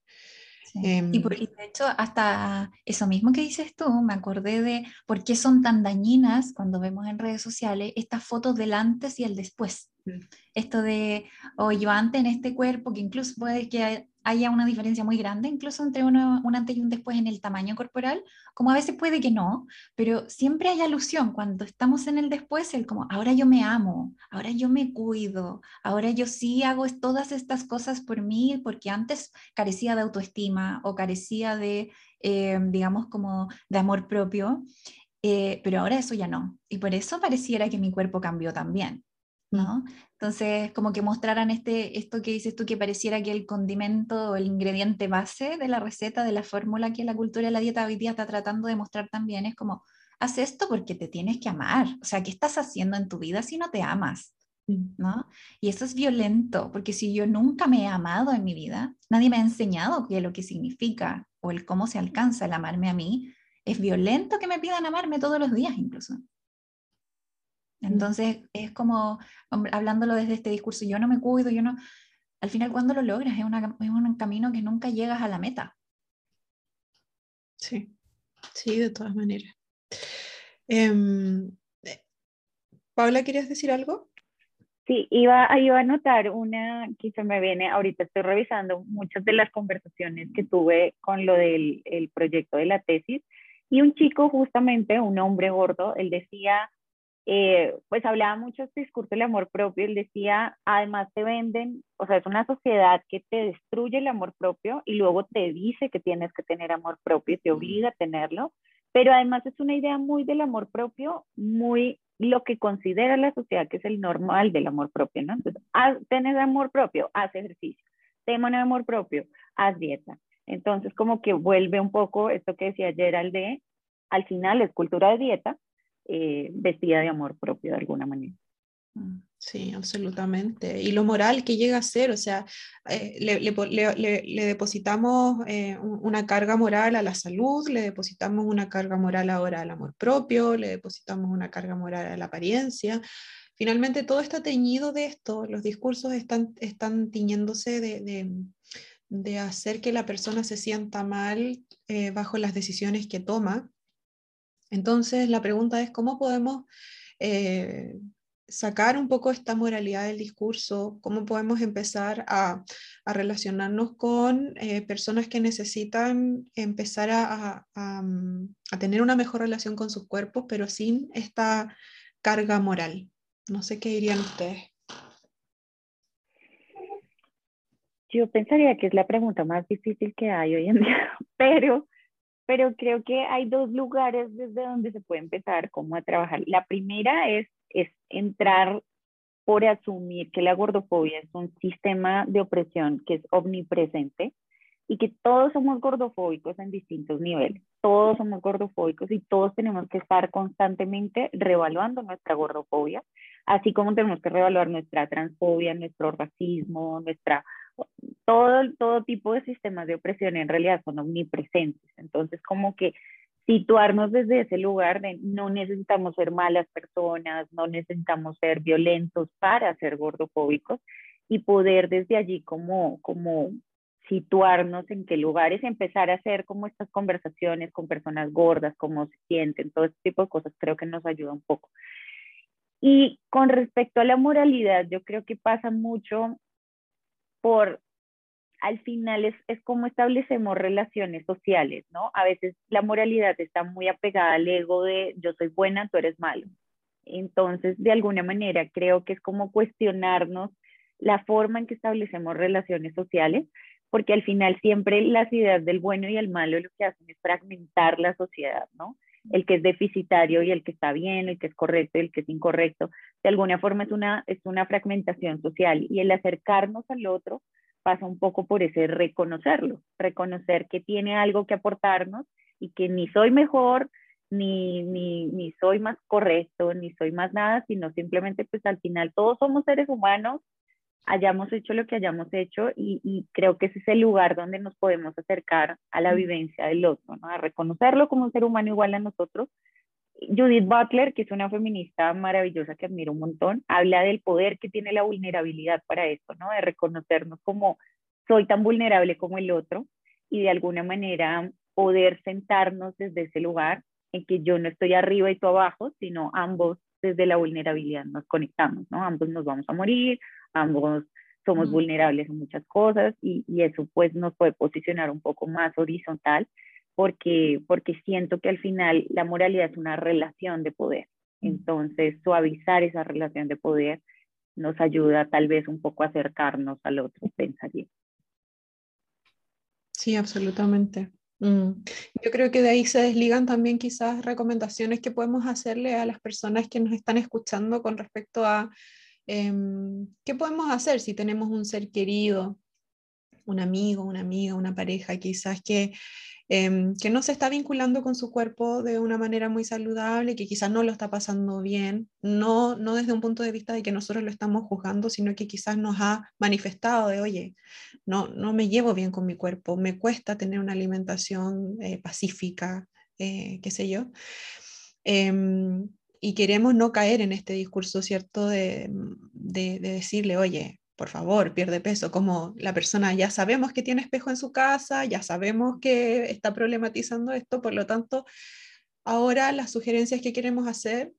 Em, y, de hecho, hasta eso mismo que dices tú, me acordé de por qué son tan dañinas cuando vemos en redes sociales estas fotos del antes y el después. Mm. Esto de, o oh, yo antes en este cuerpo, que incluso puede que haya una diferencia muy grande, incluso entre uno, un antes y un después en el tamaño corporal, como a veces puede que no, pero siempre hay alusión cuando estamos en el después, el como, ahora yo me amo, ahora yo me cuido, ahora yo sí hago todas estas cosas por mí, porque antes carecía de autoestima o carecía de, eh, digamos, como de amor propio, eh, pero ahora eso ya no. Y por eso pareciera que mi cuerpo cambió también. ¿No? Entonces, como que mostraran este, esto que dices tú, que pareciera que el condimento o el ingrediente base de la receta, de la fórmula que la cultura de la dieta hoy día está tratando de mostrar también, es como, haz esto porque te tienes que amar. O sea, ¿qué estás haciendo en tu vida si no te amas? ¿No? Y eso es violento, porque si yo nunca me he amado en mi vida, nadie me ha enseñado qué lo que significa o el cómo se alcanza el amarme a mí, es violento que me pidan amarme todos los días incluso. Entonces es como, hablándolo desde este discurso, yo no me cuido, yo no, al final cuando lo logras es, un camino que nunca llegas a la meta. Sí, sí, de todas maneras. Em, eh, Paula, ¿querías decir algo? Sí, iba, iba a notar una que se me viene, ahorita estoy revisando muchas de las conversaciones que tuve con lo del el proyecto de la tesis y un chico justamente, un hombre gordo, él decía, eh, pues hablaba mucho este discurso del amor propio, él decía, además te venden, o sea, es una sociedad que te destruye el amor propio y luego te dice que tienes que tener amor propio y te obliga a tenerlo, pero además es una idea muy del amor propio, muy lo que considera la sociedad que es el normal del amor propio, ¿no? Entonces, haz, tenés amor propio, haz ejercicio, ten amor propio, haz dieta. Entonces, como que vuelve un poco esto que decía Gerald de, al final es cultura de dieta, eh, vestida de amor propio de alguna manera. Mm, sí, absolutamente. Y lo moral que llega a ser, o sea, eh, le, depositamos eh, una carga moral a la salud, le depositamos una carga moral ahora al amor propio, le depositamos una carga moral a la apariencia. Finalmente todo está teñido de esto, los discursos están, están tiñéndose de, hacer que la persona se sienta mal bajo las decisiones que toma entonces, la pregunta es cómo podemos eh, sacar un poco esta moralidad del discurso, cómo podemos empezar a, relacionarnos con eh, personas que necesitan empezar mm, a, tener una mejor relación con sus cuerpos, pero sin esta carga moral. No sé qué dirían ustedes. Yo pensaría que es la pregunta más difícil que hay hoy en día, pero pero creo que hay dos lugares desde donde se puede empezar como a trabajar. La primera es, es entrar por asumir que la gordofobia es un sistema de opresión que es omnipresente y que todos somos gordofóbicos en distintos niveles. Todos somos gordofóbicos y todos tenemos que estar constantemente revaluando nuestra gordofobia, así como tenemos que revaluar nuestra transfobia, nuestro racismo, nuestra todo, todo tipo de sistemas de opresión en realidad son omnipresentes. Entonces, como que situarnos desde ese lugar de no necesitamos ser malas personas, no necesitamos ser violentos para ser gordofóbicos y poder desde allí como, como situarnos en qué lugares, empezar a hacer como estas conversaciones con personas gordas, cómo se sienten, todo este tipo de cosas creo que nos ayuda un poco. Y con respecto a la moralidad, yo creo que pasa mucho por, al final es, es como establecemos relaciones sociales, ¿no? A veces la moralidad está muy apegada al ego de yo soy buena, tú eres malo. Entonces, de alguna manera, creo que es como cuestionarnos la forma en que establecemos relaciones sociales, porque al final siempre las ideas del bueno y el malo lo que hacen es fragmentar la sociedad, ¿no? el que es deficitario y el que está bien, el que es correcto y el que es incorrecto. De alguna forma es una, es una fragmentación social y el acercarnos al otro pasa un poco por ese reconocerlo, reconocer que tiene algo que aportarnos y que ni soy mejor, ni, ni, ni soy más correcto, ni soy más nada, sino simplemente pues al final todos somos seres humanos hayamos hecho lo que hayamos hecho y, creo que ese es el lugar donde nos podemos acercar a la vivencia del otro, ¿no? a reconocerlo como un ser humano igual a nosotros. Judith Butler, que es una feminista maravillosa que admiro un montón, habla del poder que tiene la vulnerabilidad para esto, ¿no? de reconocernos como soy tan vulnerable como el otro y de alguna manera poder sentarnos desde ese lugar en que yo no estoy arriba y tú abajo, sino ambos desde la vulnerabilidad nos conectamos, ¿no? Ambos nos vamos a morir, ambos somos vulnerables en muchas cosas y, y, eso pues nos puede posicionar un poco más horizontal porque, porque siento que al final la moralidad es una relación de poder. Entonces, suavizar esa relación de poder nos ayuda tal vez un poco a acercarnos al otro, pensaría. Sí, absolutamente. Mm. Yo creo que de ahí se desligan también quizás recomendaciones que podemos hacerle a las personas que nos están escuchando con respecto a Em, ¿Qué podemos hacer si tenemos un ser querido, un amigo, una amiga, una pareja quizás que, em, que no se está vinculando con su cuerpo de una manera muy saludable, que quizás no lo está pasando bien, no, no desde un punto de vista de que nosotros lo estamos juzgando, sino que quizás nos ha manifestado de, oye, no, no me llevo bien con mi cuerpo, me cuesta tener una alimentación eh, pacífica, eh, qué sé yo. Em, y queremos no caer en este discurso, ¿cierto? De, de, decirle, oye, por favor, pierde peso, como la persona ya sabemos que tiene espejo en su casa, ya sabemos que está problematizando esto, por lo tanto, ahora las sugerencias que queremos hacer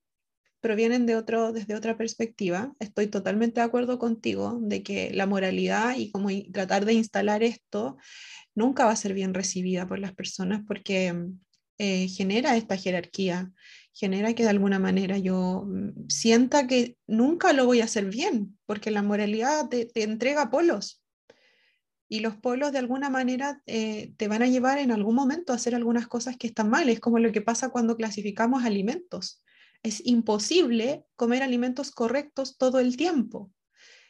provienen de otro, desde otra perspectiva. Estoy totalmente de acuerdo contigo de que la moralidad y como tratar de instalar esto nunca va a ser bien recibida por las personas porque eh, genera esta jerarquía genera que de alguna manera yo mm, sienta que nunca lo voy a hacer bien, porque la moralidad te, entrega polos. Y los polos de alguna manera eh, te van a llevar en algún momento a hacer algunas cosas que están mal. Es como lo que pasa cuando clasificamos alimentos. Es imposible comer alimentos correctos todo el tiempo.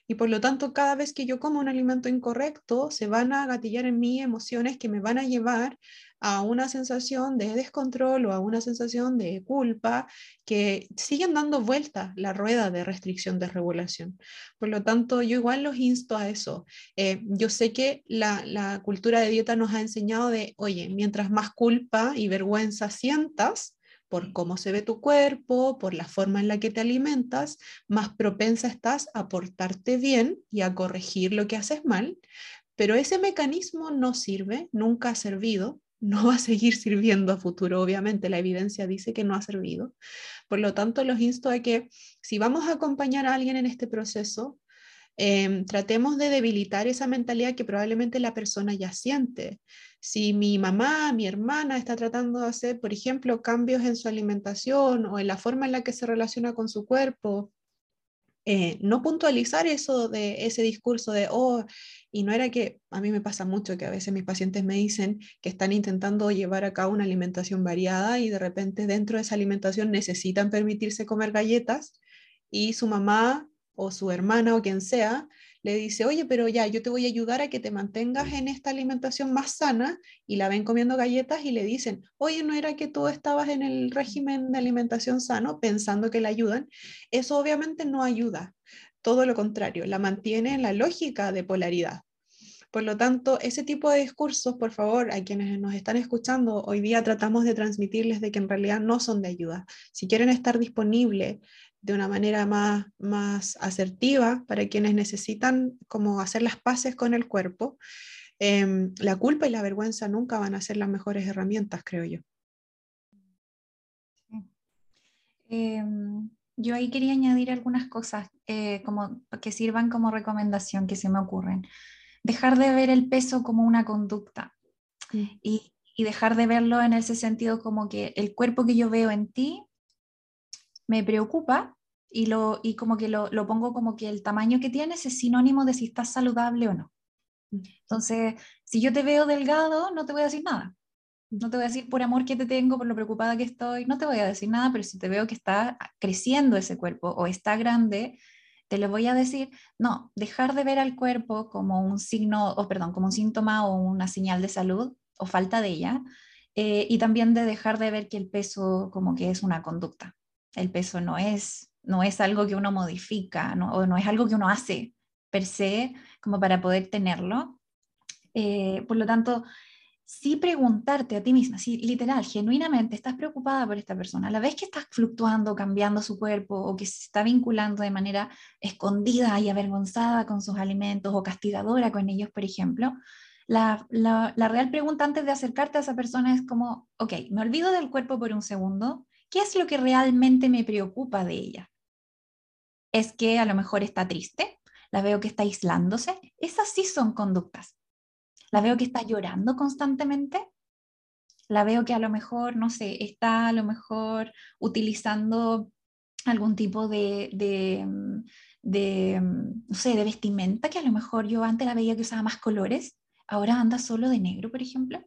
Y por lo tanto, cada vez que yo como un alimento incorrecto, se van a gatillar en mí emociones que me van a llevar a una sensación de descontrol o a una sensación de culpa que siguen dando vuelta la rueda de restricción de regulación. Por lo tanto, yo igual los insto a eso. Eh, yo sé que la, la cultura de dieta nos ha enseñado de, oye, mientras más culpa y vergüenza sientas, por cómo se ve tu cuerpo, por la forma en la que te alimentas, más propensa estás a portarte bien y a corregir lo que haces mal. Pero ese mecanismo no sirve, nunca ha servido, no va a seguir sirviendo a futuro, obviamente la evidencia dice que no ha servido. Por lo tanto, los insto a que si vamos a acompañar a alguien en este proceso, em, tratemos de debilitar esa mentalidad que probablemente la persona ya siente. Si mi mamá, mi hermana está tratando de hacer, por ejemplo, cambios en su alimentación o en la forma en la que se relaciona con su cuerpo, eh, no puntualizar eso de ese discurso de, oh, y no era que a mí me pasa mucho que a veces mis pacientes me dicen que están intentando llevar a cabo una alimentación variada y de repente dentro de esa alimentación necesitan permitirse comer galletas y su mamá o su hermana o quien sea le dice, oye, pero ya, yo te voy a ayudar a que te mantengas en esta alimentación más sana y la ven comiendo galletas y le dicen, oye, no era que tú estabas en el régimen de alimentación sano pensando que la ayudan. Eso obviamente no ayuda, todo lo contrario, la mantiene en la lógica de polaridad. Por lo tanto, ese tipo de discursos, por favor, a quienes nos están escuchando, hoy día tratamos de transmitirles de que en realidad no son de ayuda. Si quieren estar disponibles de una manera más, más asertiva para quienes necesitan como hacer las paces con el cuerpo, em, la culpa y la vergüenza nunca van a ser las mejores herramientas, creo yo. Em, yo ahí quería añadir algunas cosas eh, como, que sirvan como recomendación que se me ocurren. Dejar de ver el peso como una conducta mm. y, y dejar de verlo en ese sentido como que el cuerpo que yo veo en ti me preocupa y, lo, y como que lo, lo, pongo como que el tamaño que tienes es sinónimo de si estás saludable o no. Entonces, si yo te veo delgado, no te voy a decir nada. No te voy a decir por amor que te tengo, por lo preocupada que estoy, no te voy a decir nada, pero si te veo que está creciendo ese cuerpo o está grande, te lo voy a decir, no, dejar de ver al cuerpo como un signo, o perdón, como un síntoma o una señal de salud o falta de ella, eh, y también de dejar de ver que el peso como que es una conducta. El peso no es, no es algo que uno modifica, ¿no? o no es algo que uno hace per se como para poder tenerlo. Eh, por lo tanto, sí preguntarte a ti misma, si literal, genuinamente estás preocupada por esta persona, a la vez que estás fluctuando, cambiando su cuerpo o que se está vinculando de manera escondida y avergonzada con sus alimentos o castigadora con ellos, por ejemplo, la, la, la real pregunta antes de acercarte a esa persona es como, ok, me olvido del cuerpo por un segundo, ¿qué es lo que realmente me preocupa de ella? ¿Es que a lo mejor está triste? ¿La veo que está aislándose? Esas sí son conductas la veo que está llorando constantemente, la veo que a lo mejor, no sé, está a lo mejor utilizando algún tipo de, de, de, no sé, de vestimenta que a lo mejor yo antes la veía que usaba más colores, ahora anda solo de negro, por ejemplo.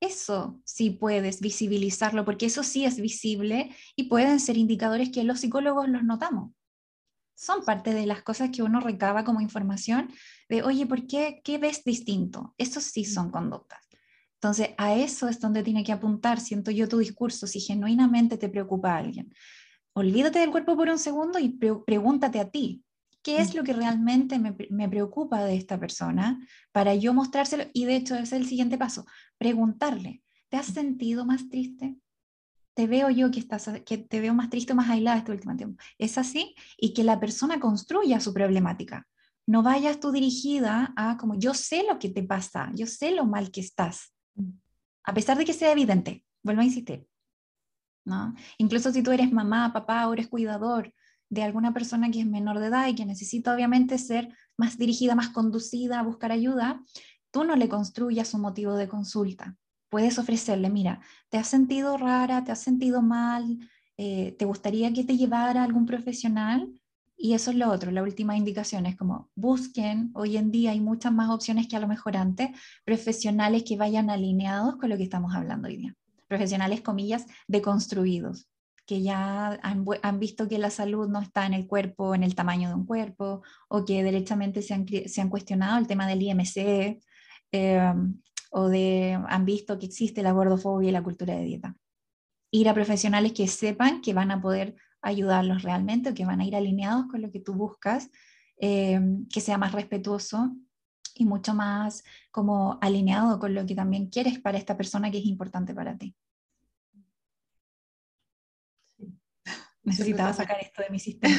Eso sí puedes visibilizarlo, porque eso sí es visible y pueden ser indicadores que los psicólogos los notamos son parte de las cosas que uno recaba como información de, oye, ¿por qué? ¿Qué ves distinto? Eso sí son conductas. Entonces, a eso es donde tiene que apuntar, siento yo, tu discurso, si genuinamente te preocupa a alguien. Olvídate del cuerpo por un segundo y pregúntate a ti, ¿qué es lo que realmente me, me, preocupa de esta persona para yo mostrárselo? Y de hecho, ese es el siguiente paso, preguntarle, ¿te has sentido más triste? te veo yo que, estás, que te veo más triste o más aislada este último tiempo. Es así y que la persona construya su problemática. No vayas tú dirigida a como yo sé lo que te pasa, yo sé lo mal que estás, a pesar de que sea evidente. Vuelvo a insistir. ¿no? Incluso si tú eres mamá, papá o eres cuidador de alguna persona que es menor de edad y que necesita obviamente ser más dirigida, más conducida a buscar ayuda, tú no le construyas un motivo de consulta puedes ofrecerle, mira, ¿te has sentido rara? ¿Te has sentido mal? Eh, ¿Te gustaría que te llevara algún profesional? Y eso es lo otro, la última indicación es como busquen, hoy en día hay muchas más opciones que a lo mejor antes, profesionales que vayan alineados con lo que estamos hablando hoy día. Profesionales, comillas, deconstruidos, que ya han, han, visto que la salud no está en el cuerpo, en el tamaño de un cuerpo, o que derechamente se han, se han cuestionado el tema del IMC, eh, o de, han visto que existe la gordofobia y la cultura de dieta. Ir a profesionales que sepan que van a poder ayudarlos realmente o que van a ir alineados con lo que tú buscas, eh, que sea más respetuoso y mucho más como alineado con lo que también quieres para esta persona que es importante para ti. Necesitaba sacar esto de mi sistema.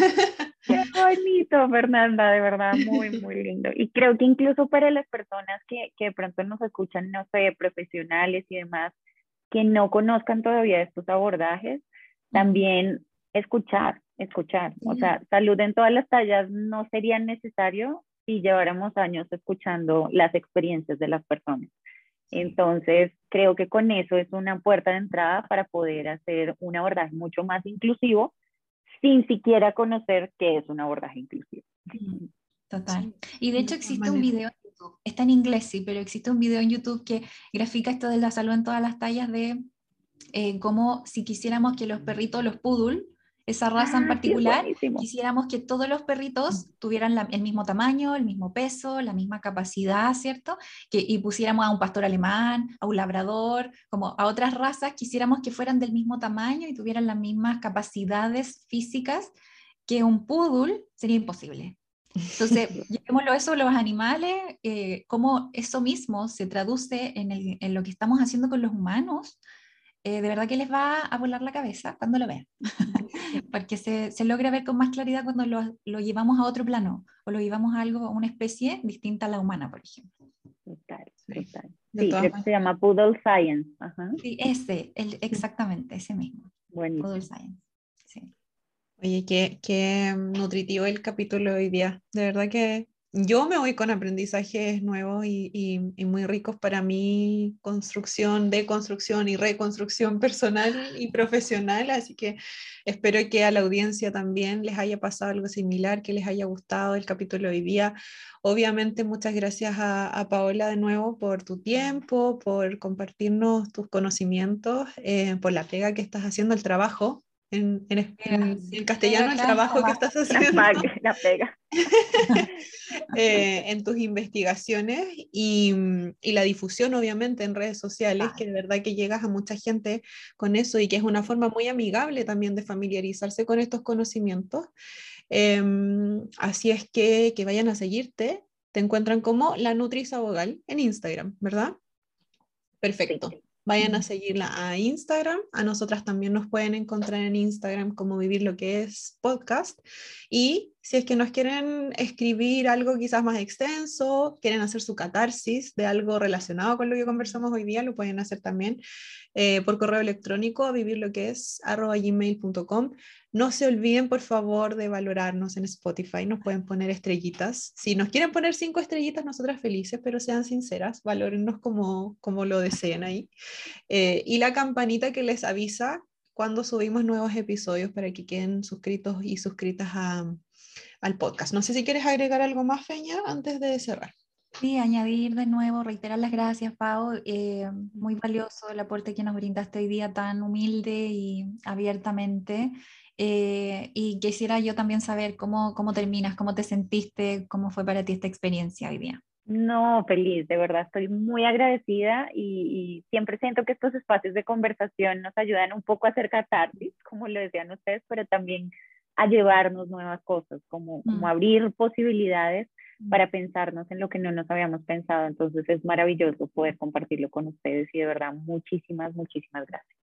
Qué bonito, Fernanda, de verdad, muy, muy lindo. Y creo que incluso para las personas que, que de pronto nos escuchan, no sé, profesionales y demás, que no conozcan todavía estos abordajes, también escuchar, escuchar. O sea, salud en todas las tallas no sería necesario si lleváramos años escuchando las experiencias de las personas. Entonces, creo que con eso es una puerta de entrada para poder hacer un abordaje mucho más inclusivo sin siquiera conocer qué es un abordaje inclusivo. Total. Y de hecho existe un video en YouTube, está en inglés, sí, pero existe un video en YouTube que grafica esto de la salud en todas las tallas de eh, cómo si quisiéramos que los perritos, los poodle, esa raza en ah, particular, quisiéramos que todos los perritos tuvieran el mismo tamaño, el mismo peso, la misma capacidad, ¿cierto? Que, y pusiéramos a un pastor alemán, a un labrador, como a otras razas, quisiéramos que fueran del mismo tamaño y tuvieran las mismas capacidades físicas que un poodle, sería imposible. Entonces, llevémoslo eso los animales, eh, cómo eso mismo se traduce en, el, en, lo que estamos haciendo con los humanos, eh, de verdad que les va a volar la cabeza cuando lo vean, porque se, se, logra ver con más claridad cuando lo, lo, llevamos a otro plano o lo llevamos a algo, a una especie distinta a la humana, por ejemplo. Total, total. Sí, se llama Poodle Science. Ajá. Sí, ese, el, exactamente, ese mismo. Buenísimo. Poodle Science, sí. Oye, qué, qué nutritivo el capítulo hoy día. De verdad que yo me voy con aprendizajes nuevos y, muy ricos para mi construcción, deconstrucción y reconstrucción personal y profesional, así que espero que a la audiencia también les haya pasado algo similar, que les haya gustado el capítulo de hoy día. Obviamente muchas gracias a, Paola de nuevo por tu tiempo, por compartirnos tus conocimientos, eh, por la pega que estás haciendo, el trabajo en, en, castellano el trabajo que estás haciendo. La pega. Eh, en tus investigaciones y, y, la difusión, obviamente, en redes sociales, que de verdad que llegas a mucha gente con eso y que es una forma muy amigable también de familiarizarse con estos conocimientos. Em, así es que, que vayan a seguirte. Te encuentran como la Nutriza Vogal en Instagram, ¿verdad? Perfecto. Vayan a seguirla a Instagram. A nosotras también nos pueden encontrar en Instagram como Vivir lo que es podcast. Y si es que nos quieren escribir algo quizás más extenso, quieren hacer su catarsis de algo relacionado con lo que conversamos hoy día, lo pueden hacer también eh, por correo electrónico a vivir. No se olviden, por favor, de valorarnos en Spotify. Nos pueden poner estrellitas. Si nos quieren poner cinco estrellitas, nosotras felices, pero sean sinceras, valórennos como, como lo deseen ahí. Eh, y la campanita que les avisa cuando subimos nuevos episodios para que queden suscritos y suscritas al podcast. No sé si quieres agregar algo más, Feña, antes de cerrar. Sí, añadir de nuevo, reiterar las gracias, Pau. Eh, muy valioso el aporte que nos brindaste hoy día tan humilde y abiertamente. Eh, y quisiera yo también saber cómo, cómo terminas, cómo te sentiste, cómo fue para ti esta experiencia hoy día. No, feliz, de verdad, estoy muy agradecida y, siempre siento que estos espacios de conversación nos ayudan un poco a hacer catarsis, como lo decían ustedes, pero también a llevarnos nuevas cosas, como, como mm. abrir posibilidades para pensarnos en lo que no nos habíamos pensado. Entonces es maravilloso poder compartirlo con ustedes y de verdad muchísimas, muchísimas gracias.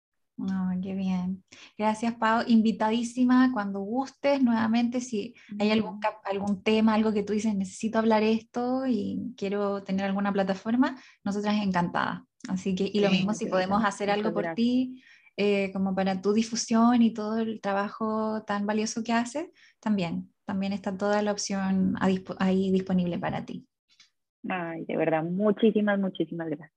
qué bien. Gracias, Pau. Invitadísima cuando gustes nuevamente. Si hay algún, algún tema, algo que tú dices, necesito hablar esto y quiero tener alguna plataforma, nosotras encantadas. Así que, y lo mismo si podemos hacer algo por ti, eh, como para tu difusión y todo el trabajo tan valioso que haces, también también está toda la opción ahí disponible para ti. Ay, de verdad, muchísimas, muchísimas gracias.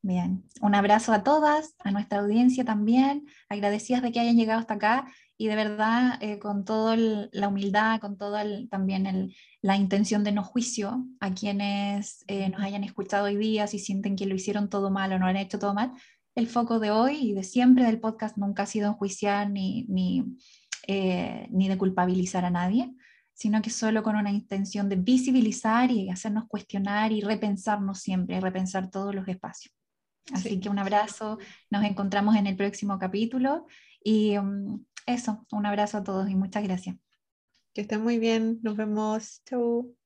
Bien, un abrazo a todas, a nuestra audiencia también, agradecidas de que hayan llegado hasta acá y de verdad eh, con toda la humildad, con toda también la intención de no juicio a quienes eh, nos hayan escuchado hoy día, si sienten que lo hicieron todo mal o no han hecho todo mal. El foco de hoy y de siempre del podcast nunca ha sido enjuiciar ni, ni eh, ni de culpabilizar a nadie, sino que solo con una intención de visibilizar y hacernos cuestionar y repensarnos siempre, repensar todos los espacios. Así que un abrazo, nos encontramos en el próximo capítulo y um, eso, un abrazo a todos y muchas gracias. Que estén muy bien, nos vemos, chau.